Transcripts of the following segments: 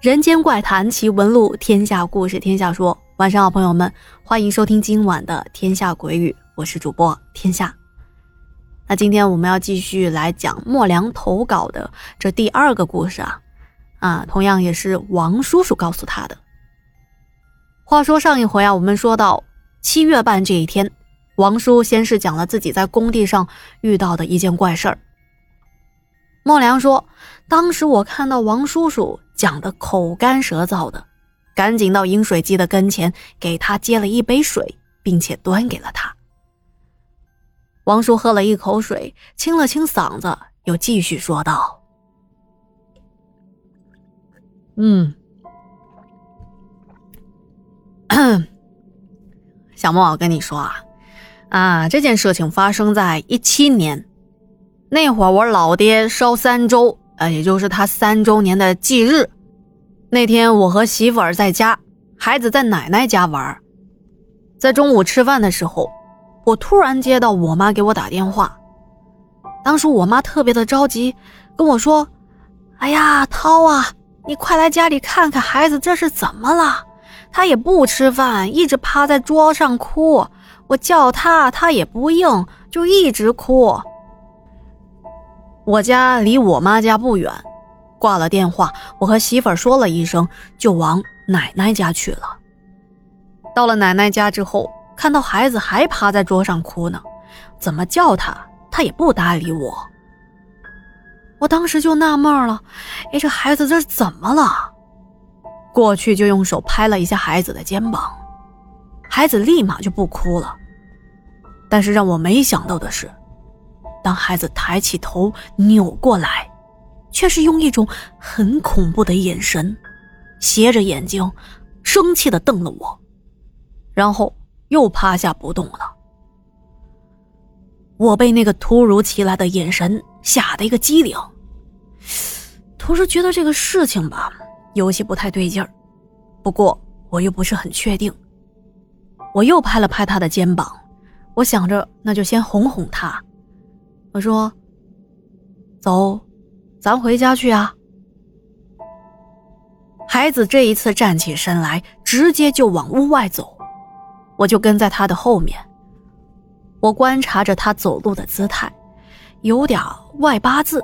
人间怪谈奇闻录，天下故事天下说。晚上好，朋友们，欢迎收听今晚的《天下鬼语》，我是主播天下。那今天我们要继续来讲莫良投稿的这第二个故事啊，啊，同样也是王叔叔告诉他的。话说上一回啊，我们说到七月半这一天，王叔先是讲了自己在工地上遇到的一件怪事儿。莫良说，当时我看到王叔叔。讲的口干舌燥的，赶紧到饮水机的跟前，给他接了一杯水，并且端给了他。王叔喝了一口水，清了清嗓子，又继续说道：“嗯，小莫，我跟你说啊，啊，这件事情发生在一七年，那会儿我老爹烧三周。”呃，也就是他三周年的忌日，那天我和媳妇儿在家，孩子在奶奶家玩，在中午吃饭的时候，我突然接到我妈给我打电话，当时我妈特别的着急，跟我说：“哎呀，涛啊，你快来家里看看孩子这是怎么了？他也不吃饭，一直趴在桌上哭，我叫他他也不应，就一直哭。”我家离我妈家不远，挂了电话，我和媳妇儿说了一声，就往奶奶家去了。到了奶奶家之后，看到孩子还趴在桌上哭呢，怎么叫他，他也不搭理我。我当时就纳闷了，哎，这孩子这是怎么了？过去就用手拍了一下孩子的肩膀，孩子立马就不哭了。但是让我没想到的是。当孩子抬起头扭过来，却是用一种很恐怖的眼神，斜着眼睛，生气的瞪了我，然后又趴下不动了。我被那个突如其来的眼神吓得一个机灵，同时觉得这个事情吧有些不太对劲儿，不过我又不是很确定。我又拍了拍他的肩膀，我想着那就先哄哄他。我说：“走，咱回家去啊。”孩子这一次站起身来，直接就往屋外走，我就跟在他的后面。我观察着他走路的姿态，有点外八字，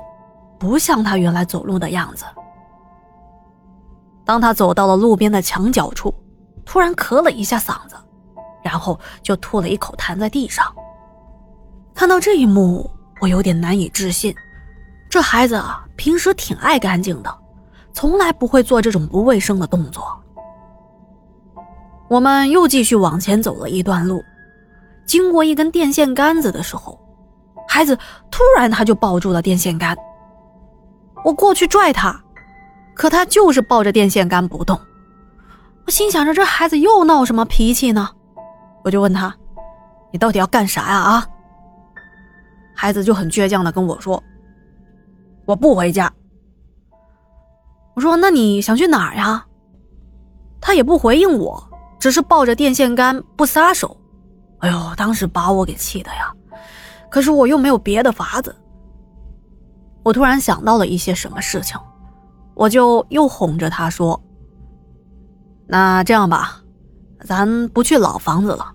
不像他原来走路的样子。当他走到了路边的墙角处，突然咳了一下嗓子，然后就吐了一口痰在地上。看到这一幕。我有点难以置信，这孩子啊，平时挺爱干净的，从来不会做这种不卫生的动作。我们又继续往前走了一段路，经过一根电线杆子的时候，孩子突然他就抱住了电线杆。我过去拽他，可他就是抱着电线杆不动。我心想着这孩子又闹什么脾气呢？我就问他：“你到底要干啥呀？”啊？孩子就很倔强的跟我说：“我不回家。”我说：“那你想去哪儿呀？”他也不回应我，只是抱着电线杆不撒手。哎呦，当时把我给气的呀！可是我又没有别的法子。我突然想到了一些什么事情，我就又哄着他说：“那这样吧，咱不去老房子了，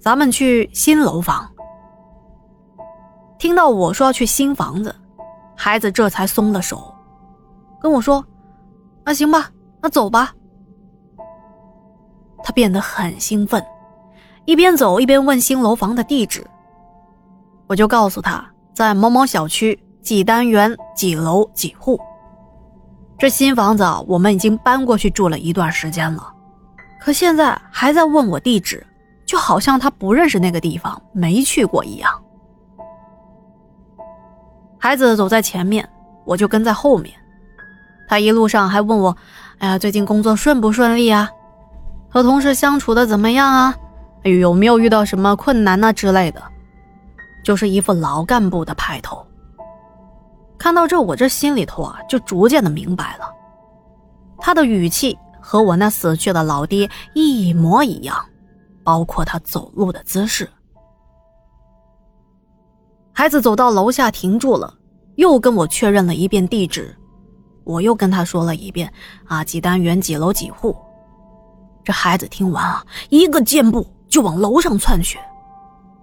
咱们去新楼房。”听到我说要去新房子，孩子这才松了手，跟我说：“那行吧，那走吧。”他变得很兴奋，一边走一边问新楼房的地址。我就告诉他在某某小区几单元几楼几户。这新房子我们已经搬过去住了一段时间了，可现在还在问我地址，就好像他不认识那个地方，没去过一样。孩子走在前面，我就跟在后面。他一路上还问我：“哎呀，最近工作顺不顺利啊？和同事相处的怎么样啊？有没有遇到什么困难呐之类的？”就是一副老干部的派头。看到这，我这心里头啊，就逐渐的明白了，他的语气和我那死去的老爹一模一样，包括他走路的姿势。孩子走到楼下停住了，又跟我确认了一遍地址，我又跟他说了一遍啊，几单元几楼几户。这孩子听完啊，一个箭步就往楼上窜去。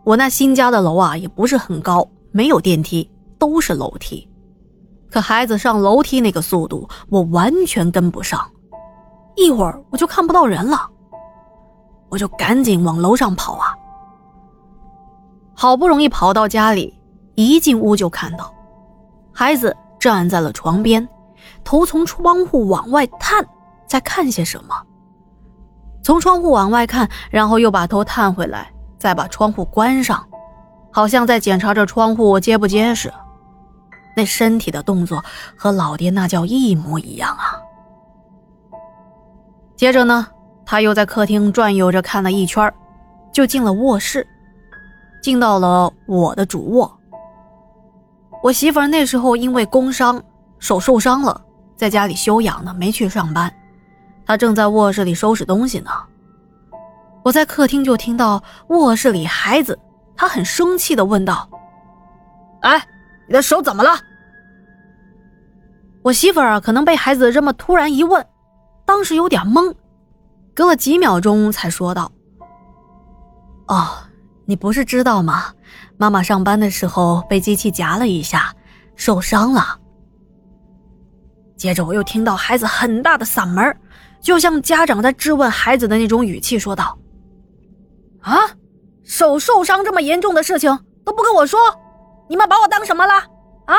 我那新家的楼啊，也不是很高，没有电梯，都是楼梯。可孩子上楼梯那个速度，我完全跟不上。一会儿我就看不到人了，我就赶紧往楼上跑啊。好不容易跑到家里，一进屋就看到孩子站在了床边，头从窗户往外探，在看些什么。从窗户往外看，然后又把头探回来。再把窗户关上，好像在检查着窗户结不结实。那身体的动作和老爹那叫一模一样啊！接着呢，他又在客厅转悠着看了一圈，就进了卧室，进到了我的主卧。我媳妇儿那时候因为工伤，手受伤了，在家里休养呢，没去上班。她正在卧室里收拾东西呢。我在客厅就听到卧室里孩子，他很生气的问道：“哎，你的手怎么了？”我媳妇儿可能被孩子这么突然一问，当时有点懵，隔了几秒钟才说道：“哦，你不是知道吗？妈妈上班的时候被机器夹了一下，受伤了。”接着我又听到孩子很大的嗓门，就像家长在质问孩子的那种语气，说道。啊，手受伤这么严重的事情都不跟我说，你们把我当什么了？啊！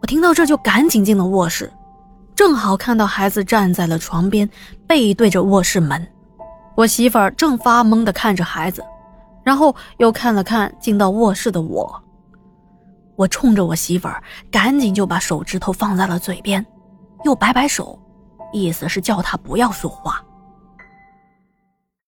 我听到这就赶紧进了卧室，正好看到孩子站在了床边，背对着卧室门。我媳妇儿正发懵的看着孩子，然后又看了看进到卧室的我。我冲着我媳妇儿，赶紧就把手指头放在了嘴边，又摆摆手，意思是叫她不要说话。